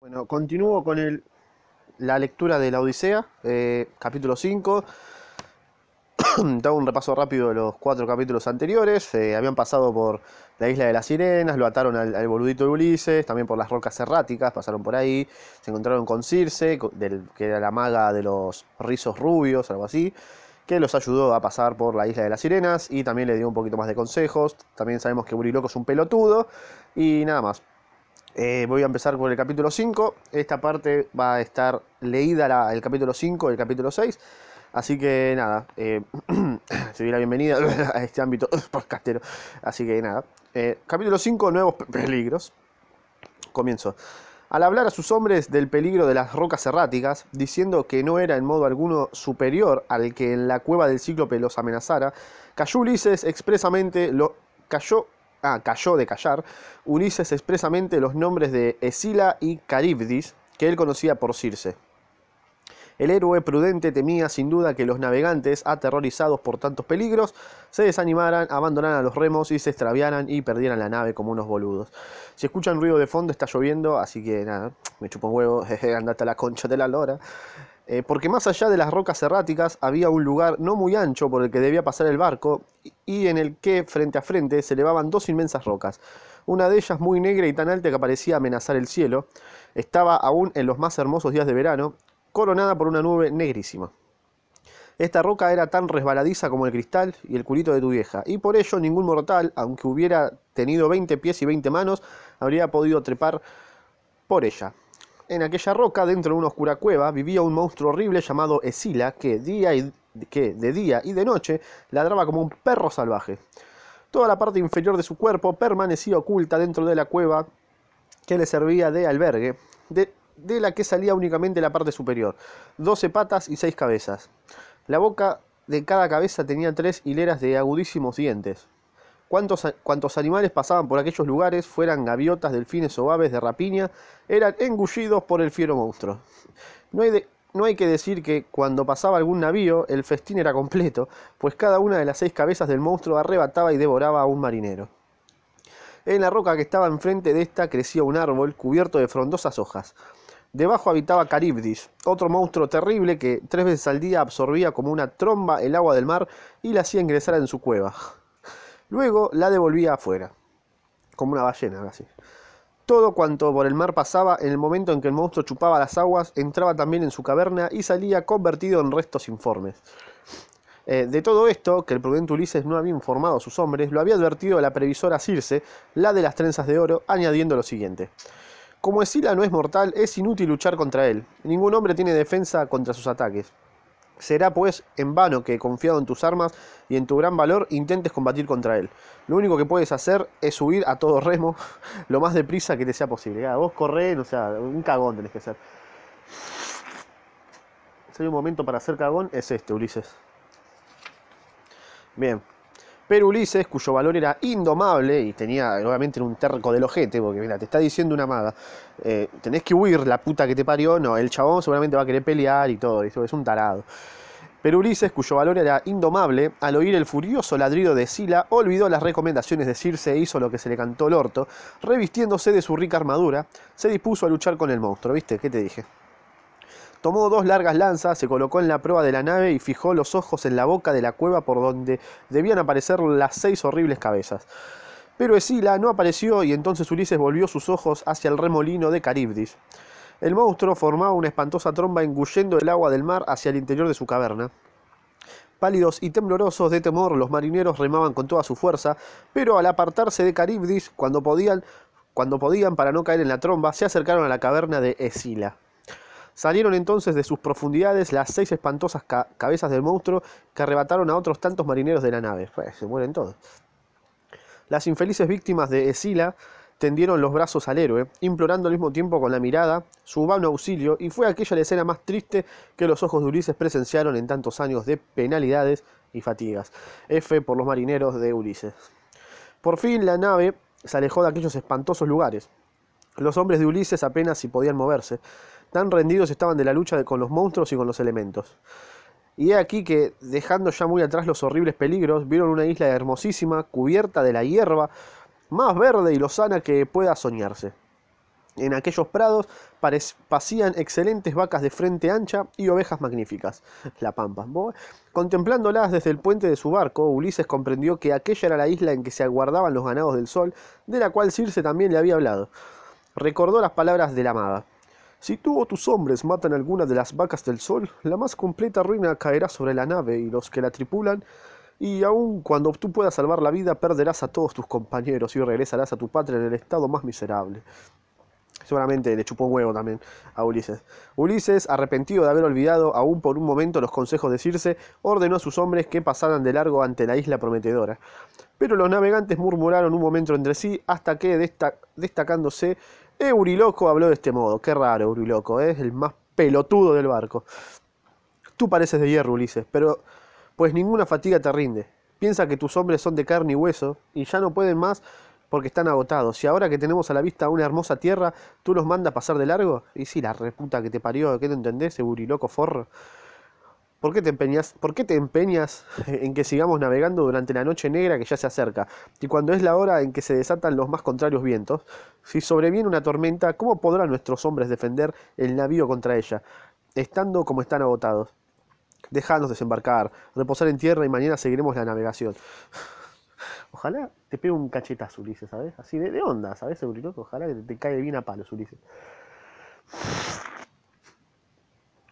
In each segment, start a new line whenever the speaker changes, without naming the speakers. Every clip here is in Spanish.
Bueno, continúo con el, la lectura de la Odisea, eh, capítulo 5. Te hago un repaso rápido de los cuatro capítulos anteriores. Eh, habían pasado por la isla de las sirenas, lo ataron al, boludito de Ulises, también por las rocas erráticas, pasaron por ahí. Se encontraron con Circe, que era la maga de los rizos rubios, algo así, que los ayudó a pasar por la isla de las sirenas y también le dio un poquito más de consejos. También sabemos que Buriloco es un pelotudo y nada más. Eh, voy a empezar con el capítulo 5. Esta parte va a estar leída la- el capítulo 5 y el capítulo 6. Así que nada, eh, se doy la bienvenida a este ámbito podcastero. Así que nada, eh, capítulo 5, nuevos pe- peligros. Comienzo. Al hablar a sus hombres del peligro de las rocas erráticas, diciendo que no era en modo alguno superior al que en la cueva del cíclope los amenazara, cayó Ulises expresamente lo cayó ah, cayó de callar Ulises expresamente los nombres de Escila y Caribdis, que él conocía por Circe. El héroe prudente temía sin duda que los navegantes, aterrorizados por tantos peligros, se desanimaran, abandonaran los remos y se extraviaran y perdieran la nave como unos boludos. Si escuchan ruido de fondo está lloviendo, así que nada, me chupo un huevo, andate a la concha de la lora. Eh, porque más allá de las rocas erráticas había un lugar no muy ancho por el que debía pasar el barco y- en el que frente a frente se elevaban dos inmensas rocas. Una de ellas muy negra y tan alta que parecía amenazar el cielo, estaba aún en los más hermosos días de verano, coronada por una nube negrísima. Esta roca era tan resbaladiza como el cristal y el culito de tu vieja, y por ello ningún mortal, aunque hubiera tenido 20 pies y 20 manos, habría podido trepar por ella. En aquella roca, dentro de una oscura cueva, vivía un monstruo horrible llamado Escila, que, día y, que de día y de noche ladraba como un perro salvaje. Toda la parte inferior de su cuerpo permanecía oculta dentro de la cueva que le servía de albergue, de, de la que salía únicamente la parte superior, doce patas y seis cabezas. La boca de cada cabeza tenía tres hileras de agudísimos dientes. Cuantos, animales pasaban por aquellos lugares, fueran gaviotas, delfines o aves de rapiña, eran engullidos por el fiero monstruo. No hay, no hay que decir que cuando pasaba algún navío, el festín era completo, pues cada una de las seis cabezas del monstruo arrebataba y devoraba a un marinero. En la roca que estaba enfrente de esta crecía un árbol cubierto de frondosas hojas. Debajo habitaba Caribdis, otro monstruo terrible que tres veces al día absorbía como una tromba el agua del mar y la hacía ingresar en su cueva. Luego la devolvía afuera, como una ballena, así. Todo cuanto por el mar pasaba, en el momento en que el monstruo chupaba las aguas, entraba también en su caverna y salía convertido en restos informes. Eh, de todo esto, que el prudente Ulises no había informado a sus hombres, lo había advertido la previsora Circe, la de las trenzas de oro, añadiendo lo siguiente. Como Escila no es mortal, es inútil luchar contra él. Ningún hombre tiene defensa contra sus ataques. Será pues en vano que, confiado en tus armas y en tu gran valor, intentes combatir contra él. Lo único que puedes hacer es huir a todo remo lo más deprisa que te sea posible. Ya, vos correr, o sea, un cagón tenés que ser. Si hay un momento para ser cagón, es este, Ulises. Bien. Pero Ulises, cuyo valor era indomable y tenía, obviamente, un terco del ojete, porque mira, te está diciendo una maga, eh, tenés que huir, la puta que te parió. No, el chabón seguramente va a querer pelear y todo, es un tarado. Pero Ulises, cuyo valor era indomable, al oír el furioso ladrido de Sila, olvidó las recomendaciones de Circe e hizo lo que se le cantó el orto, revistiéndose de su rica armadura, se dispuso a luchar con el monstruo, ¿viste? ¿Qué te dije? Tomó dos largas lanzas, se colocó en la proa de la nave y fijó los ojos en la boca de la cueva por donde debían aparecer las seis horribles cabezas. Pero Escila no apareció y entonces Ulises volvió sus ojos hacia el remolino de Caribdis. El monstruo formaba una espantosa tromba engullendo el agua del mar hacia el interior de su caverna. Pálidos y temblorosos de temor, los marineros remaban con toda su fuerza, pero al apartarse de Caribdis, cuando podían, cuando podían para no caer en la tromba, se acercaron a la caverna de Escila. Salieron entonces de sus profundidades las seis espantosas ca- cabezas del monstruo que arrebataron a otros tantos marineros de la nave. Pues, se mueren todos. Las infelices víctimas de Escila tendieron los brazos al héroe, implorando al mismo tiempo con la mirada su vano auxilio, y fue aquella la escena más triste que los ojos de Ulises presenciaron en tantos años de penalidades y fatigas. F por los marineros de Ulises. Por fin la nave se alejó de aquellos espantosos lugares. Los hombres de Ulises apenas si podían moverse, tan rendidos estaban de la lucha con los monstruos y con los elementos. Y he aquí que, dejando ya muy atrás los horribles peligros, vieron una isla hermosísima, cubierta de la hierba, más verde y lozana que pueda soñarse. En aquellos prados pasían excelentes vacas de frente ancha y ovejas magníficas. La pampa. Contemplándolas desde el puente de su barco, Ulises comprendió que aquella era la isla en que se aguardaban los ganados del sol, de la cual Circe también le había hablado. Recordó las palabras de la maga. Si tú o tus hombres matan alguna de las vacas del sol, la más completa ruina caerá sobre la nave y los que la tripulan, y aun cuando tú puedas salvar la vida, perderás a todos tus compañeros y regresarás a tu patria en el estado más miserable. Seguramente le chupó un huevo también a Ulises. Ulises, arrepentido de haber olvidado aún por un momento los consejos de Circe, ordenó a sus hombres que pasaran de largo ante la isla prometedora. Pero los navegantes murmuraron un momento entre sí hasta que, destacándose, Euriloco habló de este modo. Qué raro, Euriloco, ¿eh? es el más pelotudo del barco. Tú pareces de hierro, Ulises, pero pues ninguna fatiga te rinde. Piensa que tus hombres son de carne y hueso y ya no pueden más porque están agotados. Y ahora que tenemos a la vista una hermosa tierra, ¿tú los mandas pasar de largo? Y sí, la reputa que te parió, ¿qué te entendés, Euriloco forro? ¿Por qué, te empeñas, ¿Por qué te empeñas en que sigamos navegando durante la noche negra que ya se acerca? Y cuando es la hora en que se desatan los más contrarios vientos, si sobreviene una tormenta, ¿cómo podrán nuestros hombres defender el navío contra ella, estando como están agotados? Dejanos desembarcar, reposar en tierra y mañana seguiremos la navegación. Ojalá te pegue un cachetazo, Ulises, ¿sabes? Así de, onda, ¿sabes, Ojalá que te, te caiga bien a palos, Ulises.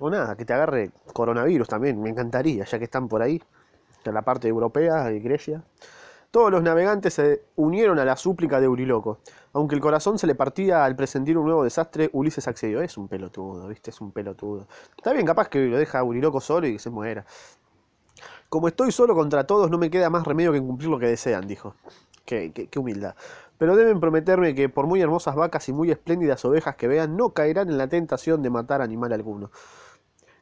O nada, que te agarre coronavirus también, me encantaría, ya que están por ahí, en la parte europea de Grecia. Todos los navegantes se unieron a la súplica de Euriloco. Aunque el corazón se le partía al presentir un nuevo desastre, Ulises accedió. Es un pelotudo, ¿viste? Es un pelotudo. Está bien, capaz que lo deja a solo y que se muera. Como estoy solo contra todos, no me queda más remedio que cumplir lo que desean, dijo. Qué, qué humildad. Pero deben prometerme que por muy hermosas vacas y muy espléndidas ovejas que vean, no caerán en la tentación de matar animal alguno.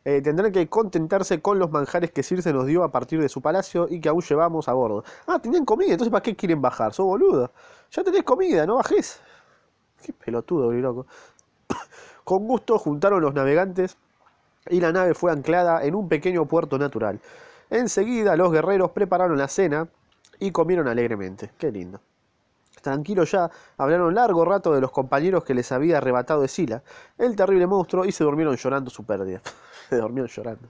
Eh, tendrán que contentarse con los manjares que Circe nos dio a partir de su palacio y que aún llevamos a bordo. Ah, tenían comida, entonces ¿para qué quieren bajar? ¿Sos boludo? Ya tenés comida, no bajés. Qué pelotudo, loco. con gusto juntaron los navegantes y la nave fue anclada en un pequeño puerto natural. Enseguida los guerreros prepararon la cena y comieron alegremente. Qué lindo. Tranquilo ya, hablaron largo rato de los compañeros que les había arrebatado de Sila, el terrible monstruo, y se durmieron llorando su pérdida. se durmieron llorando.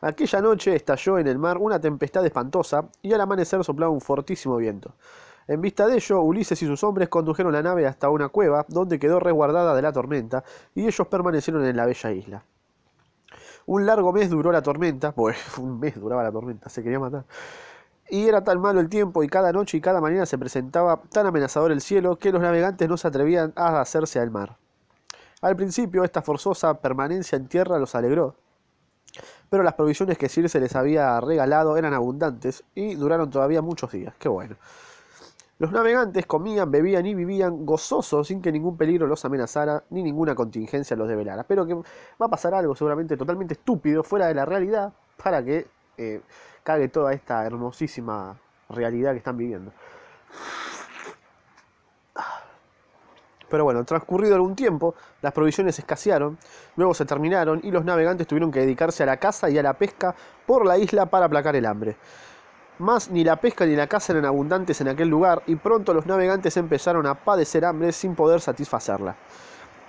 Aquella noche estalló en el mar una tempestad espantosa y al amanecer soplaba un fortísimo viento. En vista de ello, Ulises y sus hombres condujeron la nave hasta una cueva donde quedó resguardada de la tormenta y ellos permanecieron en la bella isla. Un largo mes duró la tormenta, pues un mes duraba la tormenta, se quería matar. Y era tan malo el tiempo y cada noche y cada mañana se presentaba tan amenazador el cielo que los navegantes no se atrevían a hacerse al mar. Al principio esta forzosa permanencia en tierra los alegró, pero las provisiones que Circe les había regalado eran abundantes y duraron todavía muchos días. Qué bueno. Los navegantes comían, bebían y vivían gozosos sin que ningún peligro los amenazara ni ninguna contingencia los develara. Pero que va a pasar algo seguramente totalmente estúpido fuera de la realidad para que eh, cague toda esta hermosísima realidad que están viviendo. Pero bueno, transcurrido algún tiempo, las provisiones escasearon, luego se terminaron y los navegantes tuvieron que dedicarse a la caza y a la pesca por la isla para aplacar el hambre. Más ni la pesca ni la caza eran abundantes en aquel lugar y pronto los navegantes empezaron a padecer hambre sin poder satisfacerla.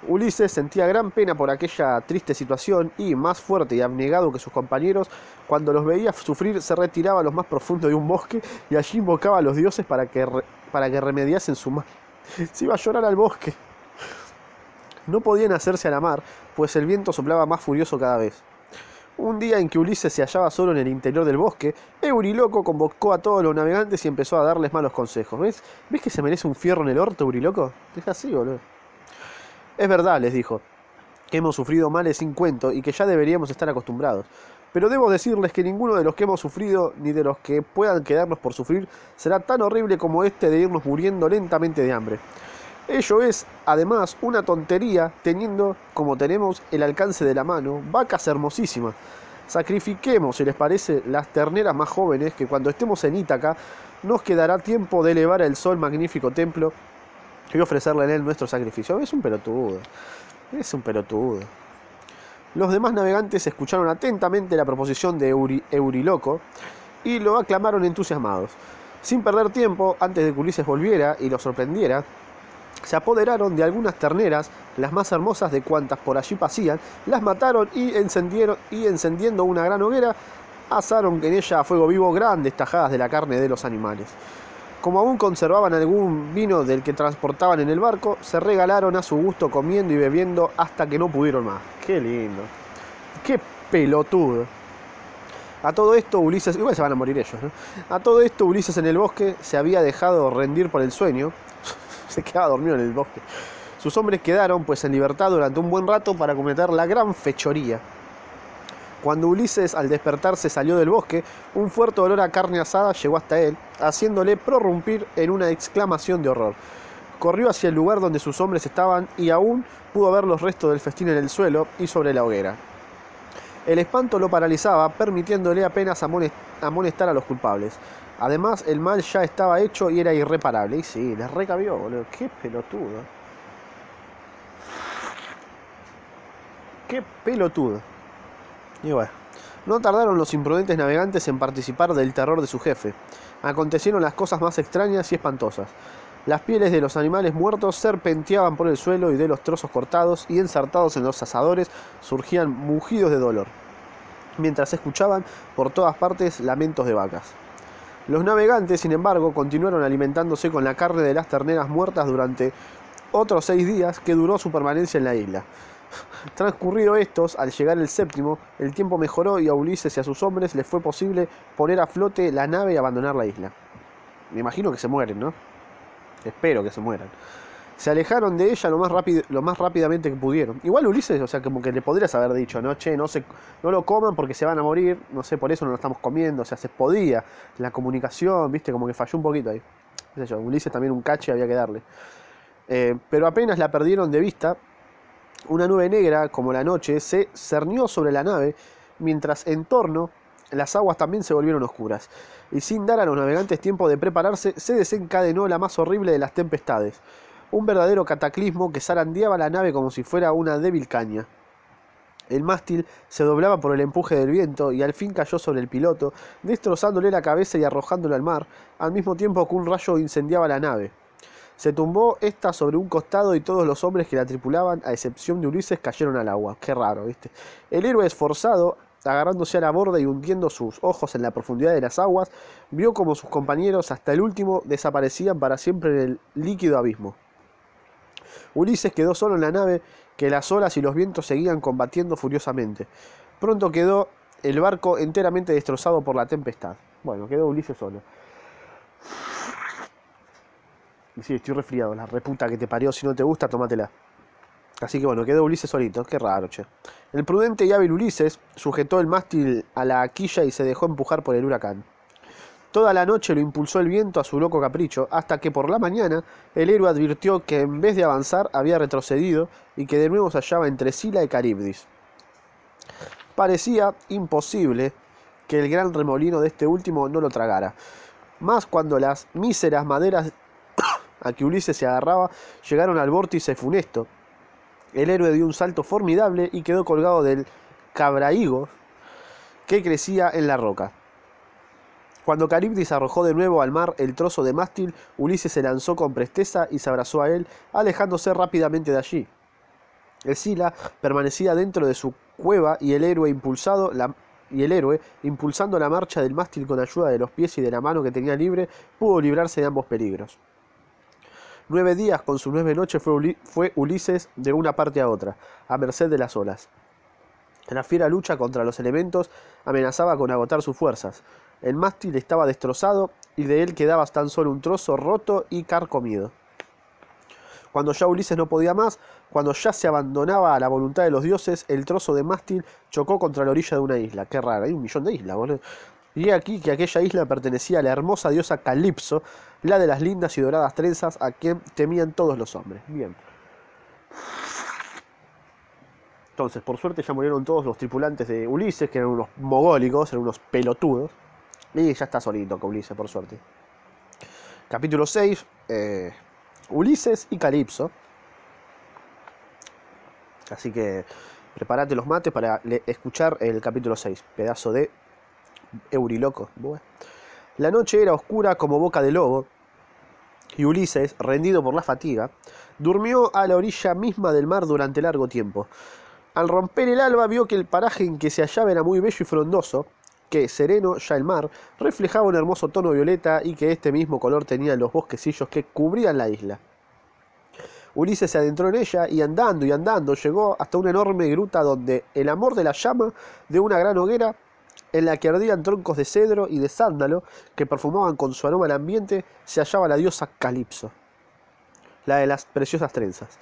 Ulises sentía gran pena por aquella triste situación y, más fuerte y abnegado que sus compañeros, cuando los veía sufrir se retiraba a lo más profundo de un bosque y allí invocaba a los dioses para que, para que remediasen su mal. Se iba a llorar al bosque. No podían hacerse a la mar, pues el viento soplaba más furioso cada vez. Un día en que Ulises se hallaba solo en el interior del bosque, Euriloco convocó a todos los navegantes y empezó a darles malos consejos. ¿Ves? ¿Ves que se merece un fierro en el orto, Euriloco? Es así, boludo. Es verdad, les dijo, que hemos sufrido males sin cuento y que ya deberíamos estar acostumbrados. Pero debo decirles que ninguno de los que hemos sufrido, ni de los que puedan quedarnos por sufrir, será tan horrible como este de irnos muriendo lentamente de hambre. Ello es, además, una tontería teniendo, como tenemos, el alcance de la mano, vacas hermosísimas. Sacrifiquemos, si les parece, las terneras más jóvenes, que cuando estemos en Ítaca nos quedará tiempo de elevar el sol magnífico templo y ofrecerle en él nuestro sacrificio. Es un pelotudo, es un pelotudo. Los demás navegantes escucharon atentamente la proposición de Euriloco y lo aclamaron entusiasmados. Sin perder tiempo, antes de que Ulises volviera y lo sorprendiera, se apoderaron de algunas terneras, las más hermosas de cuantas por allí pasían, las mataron y, encendieron, y encendiendo una gran hoguera, asaron en ella a fuego vivo grandes tajadas de la carne de los animales. Como aún conservaban algún vino del que transportaban en el barco, se regalaron a su gusto comiendo y bebiendo hasta que no pudieron más. Qué lindo. Qué pelotudo. A todo esto Ulises, igual se van a morir ellos, ¿no? A todo esto Ulises en el bosque se había dejado rendir por el sueño, se quedaba dormido en el bosque. Sus hombres quedaron pues en libertad durante un buen rato para cometer la gran fechoría. Cuando Ulises al despertarse salió del bosque, un fuerte olor a carne asada llegó hasta él, haciéndole prorrumpir en una exclamación de horror. Corrió hacia el lugar donde sus hombres estaban y aún pudo ver los restos del festín en el suelo y sobre la hoguera. El espanto lo paralizaba, permitiéndole apenas amonestar a los culpables. Además, el mal ya estaba hecho y era irreparable. Y sí, les recabió, boludo. Qué pelotudo. Qué pelotudo. Y bueno, no tardaron los imprudentes navegantes en participar del terror de su jefe. Acontecieron las cosas más extrañas y espantosas. Las pieles de los animales muertos serpenteaban por el suelo y de los trozos cortados y ensartados en los asadores surgían mugidos de dolor, mientras escuchaban por todas partes lamentos de vacas. Los navegantes, sin embargo, continuaron alimentándose con la carne de las terneras muertas durante otros seis días que duró su permanencia en la isla. Transcurrido estos, al llegar el séptimo, el tiempo mejoró y a Ulises y a sus hombres les fue posible poner a flote la nave y abandonar la isla. Me imagino que se mueren, ¿no? Espero que se mueran. Se alejaron de ella lo más, rápido, lo más rápidamente que pudieron. Igual Ulises, o sea, como que le podrías haber dicho, no, che, no, se, no lo coman porque se van a morir, no sé, por eso no lo estamos comiendo, o sea, se podía. La comunicación, viste, como que falló un poquito ahí. Ulises también un cache había que darle. Eh, pero apenas la perdieron de vista, una nube negra, como la noche, se cernió sobre la nave, mientras en torno las aguas también se volvieron oscuras, y sin dar a los navegantes tiempo de prepararse, se desencadenó la más horrible de las tempestades, un verdadero cataclismo que zarandeaba la nave como si fuera una débil caña. El mástil se doblaba por el empuje del viento y al fin cayó sobre el piloto, destrozándole la cabeza y arrojándolo al mar, al mismo tiempo que un rayo incendiaba la nave. Se tumbó esta sobre un costado y todos los hombres que la tripulaban, a excepción de Ulises, cayeron al agua. Qué raro, ¿viste? El héroe esforzado, agarrándose a la borda y hundiendo sus ojos en la profundidad de las aguas, vio como sus compañeros, hasta el último, desaparecían para siempre en el líquido abismo. Ulises quedó solo en la nave, que las olas y los vientos seguían combatiendo furiosamente. Pronto quedó el barco enteramente destrozado por la tempestad. Bueno, quedó Ulises solo. Sí, estoy resfriado, la reputa que te parió. Si no te gusta, tómatela. Así que bueno, quedó Ulises solito. Qué raro, che. El prudente y hábil Ulises sujetó el mástil a la quilla y se dejó empujar por el huracán. Toda la noche lo impulsó el viento a su loco capricho, hasta que por la mañana el héroe advirtió que en vez de avanzar había retrocedido y que de nuevo se hallaba entre Sila y Caribdis. Parecía imposible que el gran remolino de este último no lo tragara, más cuando las míseras maderas a que Ulises se agarraba llegaron al vórtice funesto. El héroe dio un salto formidable y quedó colgado del cabrahigo que crecía en la roca. Cuando Caribdis arrojó de nuevo al mar el trozo de mástil, Ulises se lanzó con presteza y se abrazó a él, alejándose rápidamente de allí. El Sila permanecía dentro de su cueva y el héroe impulsado la, y el héroe, impulsando la marcha del mástil con ayuda de los pies y de la mano que tenía libre, pudo librarse de ambos peligros. Nueve días con sus nueve noches fue, Ulises de una parte a otra, a merced de las olas. La fiera lucha contra los elementos amenazaba con agotar sus fuerzas. El mástil estaba destrozado y de él quedaba tan solo un trozo roto y carcomido. Cuando ya Ulises no podía más, cuando ya se abandonaba a la voluntad de los dioses, el trozo de mástil chocó contra la orilla de una isla. Qué raro, hay un millón de islas, boludo. Y aquí que aquella isla pertenecía a la hermosa diosa Calipso, la de las lindas y doradas trenzas a quien temían todos los hombres. Bien. Entonces, por suerte ya murieron todos los tripulantes de Ulises, que eran unos mogólicos, eran unos pelotudos. Y ya está solito con Ulises, por suerte. Capítulo 6. Eh, Ulises y Calipso. Así que prepárate los mates para escuchar el capítulo 6. Pedazo de Euriloco. La noche era oscura como boca de lobo, y Ulises, rendido por la fatiga, durmió a la orilla misma del mar durante largo tiempo. Al romper el alba vio que el paraje en que se hallaba era muy bello y frondoso, que, sereno ya el mar, reflejaba un hermoso tono violeta y que este mismo color tenían los bosquecillos que cubrían la isla. Ulises se adentró en ella y andando y andando llegó hasta una enorme gruta donde el amor de la llama de una gran hoguera en la que ardían troncos de cedro y de sándalo que perfumaban con su aroma el ambiente, se hallaba la diosa Calipso, la de las preciosas trenzas.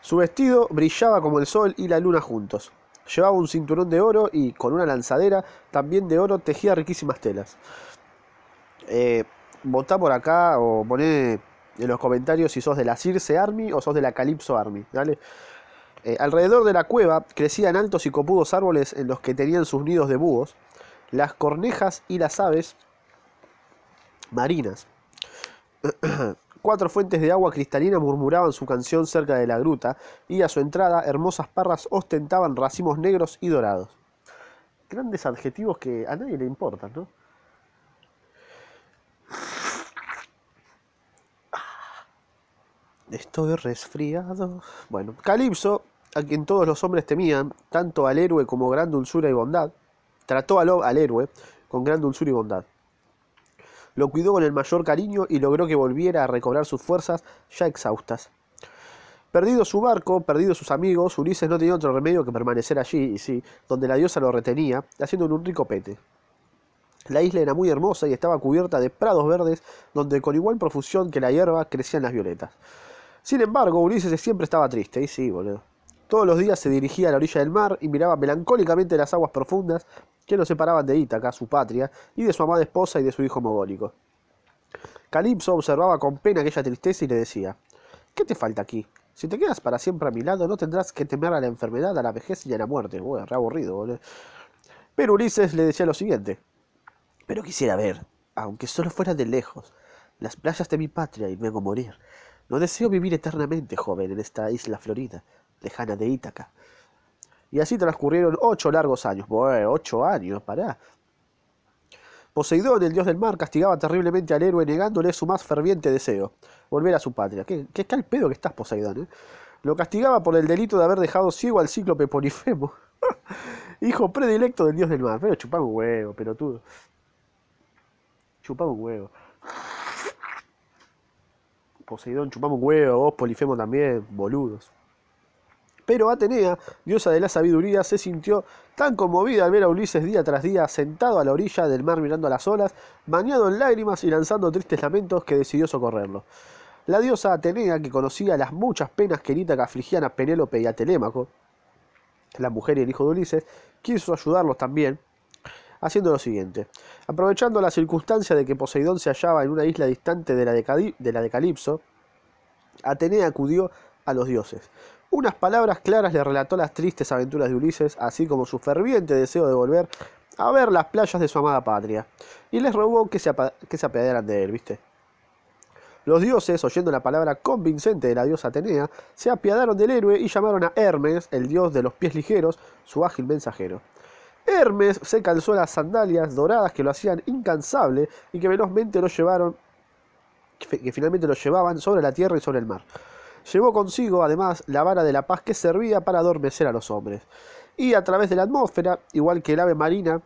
Su vestido brillaba como el sol y la luna juntos. Llevaba un cinturón de oro y, con una lanzadera también de oro, tejía riquísimas telas. Eh, por acá o poné en los comentarios si sos de la Circe Army o sos de la Calypso Army. Eh, alrededor de la cueva crecían altos y copudos árboles en los que tenían sus nidos de búhos, las cornejas y las aves marinas. Cuatro fuentes de agua cristalina murmuraban su canción cerca de la gruta, y a su entrada hermosas parras ostentaban racimos negros y dorados. Grandes adjetivos que a nadie le importan, ¿no? Estoy resfriado. Bueno, Calipso, a quien todos los hombres temían, tanto al héroe como gran dulzura y bondad, trató al, héroe con gran dulzura y bondad. Lo cuidó con el mayor cariño y logró que volviera a recobrar sus fuerzas ya exhaustas. Perdido su barco, perdido sus amigos, Ulises no tenía otro remedio que permanecer allí, y sí, donde la diosa lo retenía, haciendo un rico pete. La isla era muy hermosa y estaba cubierta de prados verdes, donde con igual profusión que la hierba crecían las violetas. Sin embargo, Ulises siempre estaba triste, y sí, boludo. Todos los días se dirigía a la orilla del mar y miraba melancólicamente las aguas profundas que lo separaban de Ítaca, su patria, y de su amada esposa y de su hijo mogólico. Calipso observaba con pena aquella tristeza y le decía, ¿qué te falta aquí? Si te quedas para siempre a mi lado, no tendrás que temer a la enfermedad, a la vejez y a la muerte. Bueno, re aburrido, boludo. Pero Ulises le decía lo siguiente, pero quisiera ver, aunque solo fuera de lejos, las playas de mi patria y luego morir. No deseo vivir eternamente, joven, en esta isla florida, lejana de Ítaca. Y así transcurrieron ocho largos años. Bueno, ocho años, pará. Poseidón, el dios del mar, castigaba terriblemente al héroe negándole su más ferviente deseo, volver a su patria. ¿Qué, qué cal pedo que estás, Poseidón? Eh? Lo castigaba por el delito de haber dejado ciego al cíclope Polifemo, hijo predilecto del dios del mar. Pero chupaba un huevo, pelotudo. Chupaba un huevo. Poseidón, chupamos un huevo, vos Polifemo también, boludos. Pero Atenea, diosa de la sabiduría, se sintió tan conmovida al ver a Ulises día tras día sentado a la orilla del mar mirando a las olas, bañado en lágrimas y lanzando tristes lamentos, que decidió socorrerlo. La diosa Atenea, que conocía las muchas penas que Ítaca afligían a Penélope y a Telémaco, la mujer y el hijo de Ulises, quiso ayudarlos también, haciendo lo siguiente. Aprovechando la circunstancia de que Poseidón se hallaba en una isla distante de la de, de, la de Calipso, Atenea acudió a los dioses. Unas palabras claras le relató las tristes aventuras de Ulises, así como su ferviente deseo de volver a ver las playas de su amada patria, y les rogó que se, que se apiadaran de él, ¿viste? Los dioses, oyendo la palabra convincente de la diosa Atenea, se apiadaron del héroe y llamaron a Hermes, el dios de los pies ligeros, su ágil mensajero. Hermes se calzó las sandalias doradas que lo hacían incansable y que velozmente lo llevaron, que finalmente lo llevaban sobre la tierra y sobre el mar. Llevó consigo, además, la vara de la paz que servía para adormecer a los hombres. Y a través de la atmósfera, igual que el ave marina,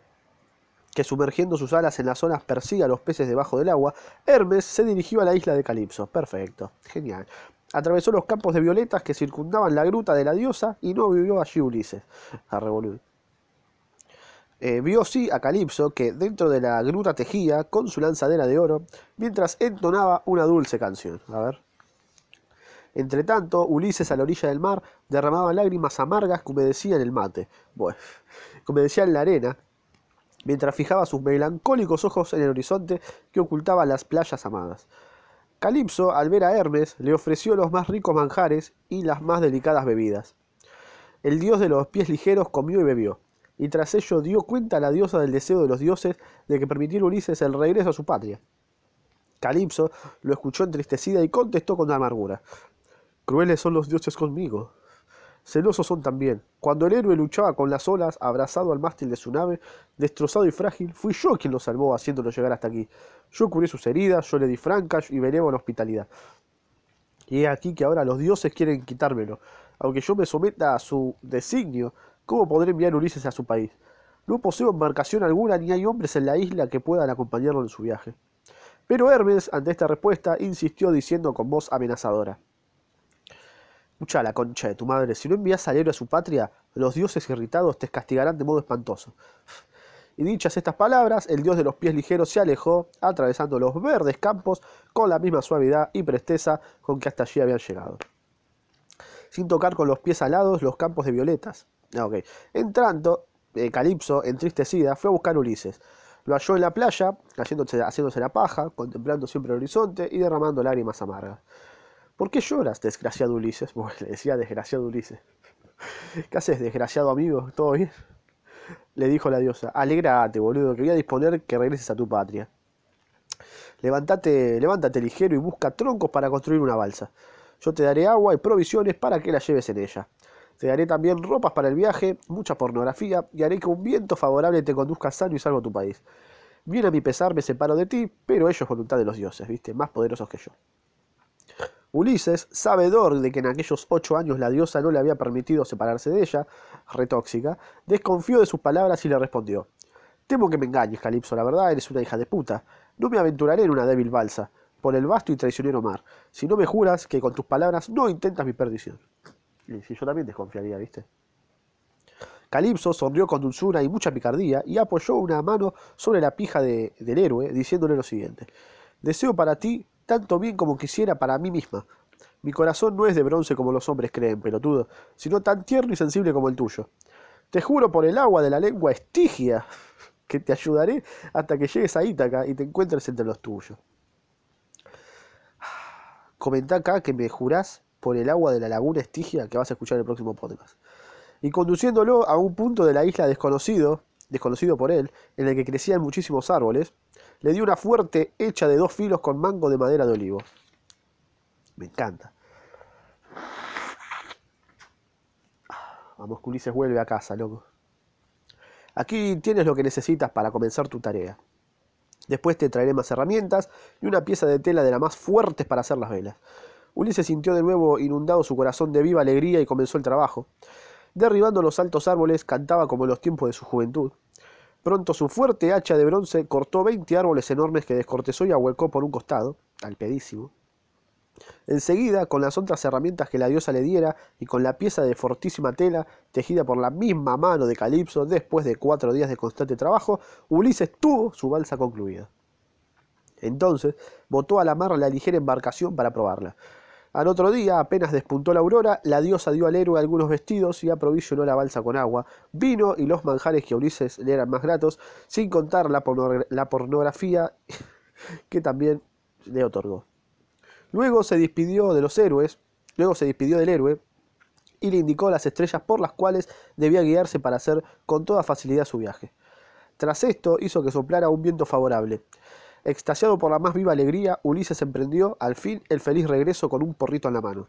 que sumergiendo sus alas en las zonas persigue a los peces debajo del agua, Hermes se dirigió a la isla de Calipso. Perfecto, genial. Atravesó los campos de violetas que circundaban la gruta de la diosa y no vivió allí Ulises. A eh, vio sí a Calipso que dentro de la gruta tejía con su lanzadera de oro mientras entonaba una dulce canción. A ver. Entre tanto, Ulises a la orilla del mar derramaba lágrimas amargas que humedecían el mate, bueno, que humedecían la arena, mientras fijaba sus melancólicos ojos en el horizonte que ocultaba las playas amadas. Calipso, al ver a Hermes, le ofreció los más ricos manjares y las más delicadas bebidas. El dios de los pies ligeros comió y bebió, y tras ello dio cuenta a la diosa del deseo de los dioses de que permitiera Ulises el regreso a su patria. Calipso lo escuchó entristecida y contestó con amargura. Crueles son los dioses conmigo. celosos son también. Cuando el héroe luchaba con las olas, abrazado al mástil de su nave, destrozado y frágil, fui yo quien lo salvó haciéndolo llegar hasta aquí. Yo curé sus heridas, yo le di francas y benévola hospitalidad. Y he aquí que ahora los dioses quieren quitármelo. Aunque yo me someta a su designio, ¿cómo podré enviar Ulises a su país? No poseo embarcación alguna ni hay hombres en la isla que puedan acompañarlo en su viaje. Pero Hermes, ante esta respuesta, insistió diciendo con voz amenazadora. Escucha la concha de tu madre, si no envías al héroe a su patria, los dioses irritados te castigarán de modo espantoso. Y dichas estas palabras, el dios de los pies ligeros se alejó, atravesando los verdes campos con la misma suavidad y presteza con que hasta allí habían llegado. Sin tocar con los pies alados los campos de violetas. Ah, okay. Entrando, eh, Calipso, entristecida, fue a buscar a Ulises. Lo halló en la playa, haciéndose la paja, contemplando siempre el horizonte y derramando lágrimas amargas. ¿Por qué lloras, desgraciado Ulises? Bueno, le decía desgraciado Ulises. ¿Qué haces, desgraciado amigo? ¿Todo bien? Le dijo la diosa. Alegrate, boludo, que voy a disponer que regreses a tu patria. Levántate, levántate ligero y busca troncos para construir una balsa. Yo te daré agua y provisiones para que la lleves en ella. Te daré también ropas para el viaje, mucha pornografía y haré que un viento favorable te conduzca sano y salvo a tu país. Bien a mi pesar me separo de ti, pero ello es voluntad de los dioses, ¿viste? Más poderosos que yo. Ulises, sabedor de que en aquellos ocho años la diosa no le había permitido separarse de ella, retóxica, desconfió de sus palabras y le respondió: Temo que me engañes, Calipso, la verdad eres una hija de puta. No me aventuraré en una débil balsa, por el vasto y traicionero mar, si no me juras que con tus palabras no intentas mi perdición. Y si yo también desconfiaría, ¿viste? Calipso sonrió con dulzura y mucha picardía y apoyó una mano sobre la pija de, del héroe, diciéndole lo siguiente: Deseo para ti tanto bien como quisiera para mí misma. Mi corazón no es de bronce como los hombres creen, pelotudo, sino tan tierno y sensible como el tuyo. Te juro por el agua de la lengua estigia que te ayudaré hasta que llegues a Ítaca y te encuentres entre los tuyos. Comenta acá que me jurás por el agua de la laguna estigia que vas a escuchar en el próximo podcast. Y conduciéndolo a un punto de la isla desconocido, desconocido por él, en el que crecían muchísimos árboles, le dio una fuerte hecha de dos filos con mango de madera de olivo. Me encanta. Vamos, Ulises vuelve a casa, loco. Aquí tienes lo que necesitas para comenzar tu tarea. Después te traeré más herramientas y una pieza de tela de las más fuertes para hacer las velas. Ulises sintió de nuevo inundado su corazón de viva alegría y comenzó el trabajo. Derribando los altos árboles, cantaba como en los tiempos de su juventud. Pronto su fuerte hacha de bronce cortó veinte árboles enormes que descortezó y ahuecó por un costado, al pedísimo. Enseguida, con las otras herramientas que la diosa le diera y con la pieza de fortísima tela tejida por la misma mano de Calipso, después de cuatro días de constante trabajo, Ulises tuvo su balsa concluida. Entonces botó a la mar la ligera embarcación para probarla. Al otro día, apenas despuntó la aurora, la diosa dio al héroe algunos vestidos y aprovisionó la balsa con agua, vino y los manjares que a Ulises le eran más gratos, sin contar la, la pornografía que también le otorgó. Luego se despidió de los héroes, luego se despidió del héroe y le indicó las estrellas por las cuales debía guiarse para hacer con toda facilidad su viaje. Tras esto hizo que soplara un viento favorable. Extasiado por la más viva alegría, Ulises emprendió, al fin, el feliz regreso con un porrito en la mano.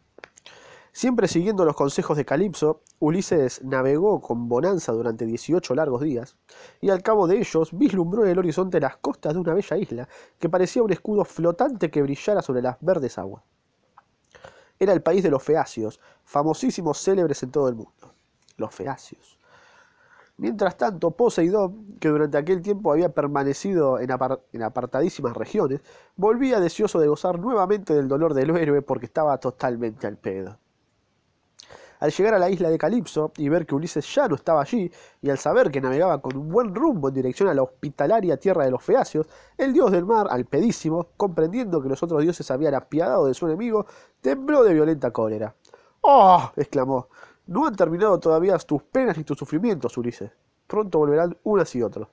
Siempre siguiendo los consejos de Calipso, Ulises navegó con bonanza durante 18 largos días, y al cabo de ellos vislumbró en el horizonte las costas de una bella isla que parecía un escudo flotante que brillara sobre las verdes aguas. Era el país de los feacios, famosísimos célebres en todo el mundo. Los feacios. Mientras tanto, Poseidón, que durante aquel tiempo había permanecido en, apartadísimas regiones, volvía deseoso de gozar nuevamente del dolor del héroe porque estaba totalmente al pedo. Al llegar a la isla de Calipso y ver que Ulises ya no estaba allí, y al saber que navegaba con un buen rumbo en dirección a la hospitalaria tierra de los feacios, el dios del mar, al pedísimo, comprendiendo que los otros dioses habían apiadado de su enemigo, tembló de violenta cólera. ¡Oh! exclamó. No han terminado todavía tus penas y tus sufrimientos, Ulises. Pronto volverán unas y otros.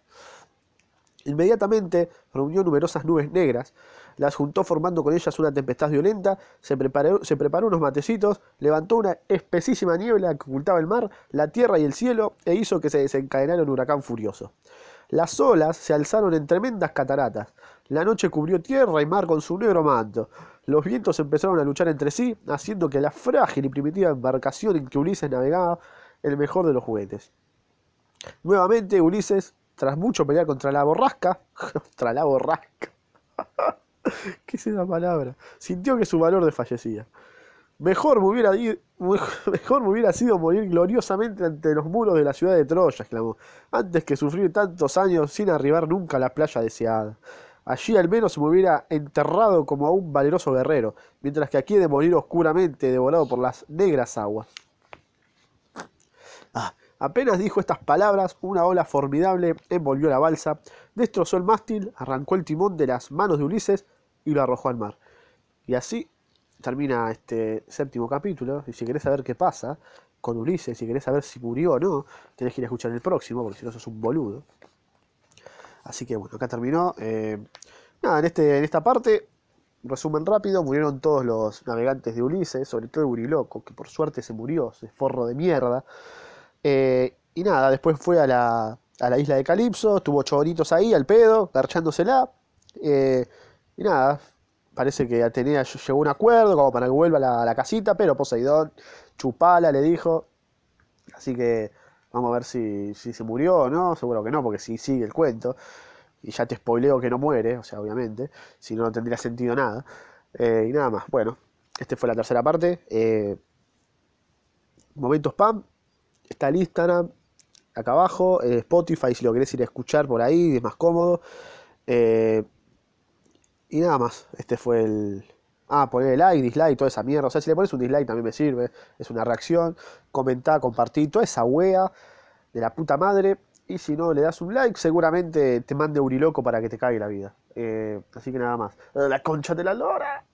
Inmediatamente reunió numerosas nubes negras, las juntó formando con ellas una tempestad violenta, se preparó, se preparó unos matecitos, levantó una espesísima niebla que ocultaba el mar, la tierra y el cielo, e hizo que se desencadenara un huracán furioso. Las olas se alzaron en tremendas cataratas. La noche cubrió tierra y mar con su negro manto. Los vientos empezaron a luchar entre sí, haciendo que la frágil y primitiva embarcación en que Ulises navegaba el mejor de los juguetes. Nuevamente Ulises, tras mucho pelear contra la borrasca, contra la borrasca, ¿qué es palabra? Sintió que su valor desfallecía. Mejor me, hubiera, mejor me hubiera sido morir gloriosamente ante los muros de la ciudad de Troya, exclamó, antes que sufrir tantos años sin arribar nunca a la playa deseada. Allí al menos me hubiera enterrado como a un valeroso guerrero, mientras que aquí he de morir oscuramente, devorado por las negras aguas. Ah, apenas dijo estas palabras, una ola formidable envolvió la balsa, destrozó el mástil, arrancó el timón de las manos de Ulises y lo arrojó al mar. Y así termina este séptimo capítulo, y si querés saber qué pasa con Ulises, si querés saber si murió o no, tenés que ir a escuchar el próximo, porque si no sos un boludo. Así que bueno, acá terminó. Eh, nada, en, este, en esta parte, resumen rápido, murieron todos los navegantes de Ulises, sobre todo el Buriloco, que por suerte se murió, ese forro de mierda. Eh, y nada, después fue a la, a la isla de Calipso, tuvo choritos ahí al pedo, garchándosela. Eh, y nada, parece que Atenea llegó a un acuerdo como para que vuelva a la, a la casita, pero Poseidón, chupala, le dijo. Así que Vamos a ver si, se murió o no, seguro que no, porque si sigue el cuento. Y ya te spoileo que no muere, o sea, obviamente, si no, no tendría sentido nada. Eh, y nada más, bueno, esta fue la tercera parte. Eh, momentos spam, está el Instagram, acá abajo, eh, Spotify si lo querés ir a escuchar por ahí, es más cómodo. y nada más, este fue el, Ah, poner like, dislike, toda esa mierda. O sea, si le pones un dislike también me sirve. Es una reacción. Comentá, compartí, toda esa wea de la puta madre. Y si no le das un like, seguramente te mande Uriloco para que te caiga la vida. Eh, así que nada más. La concha de la lora.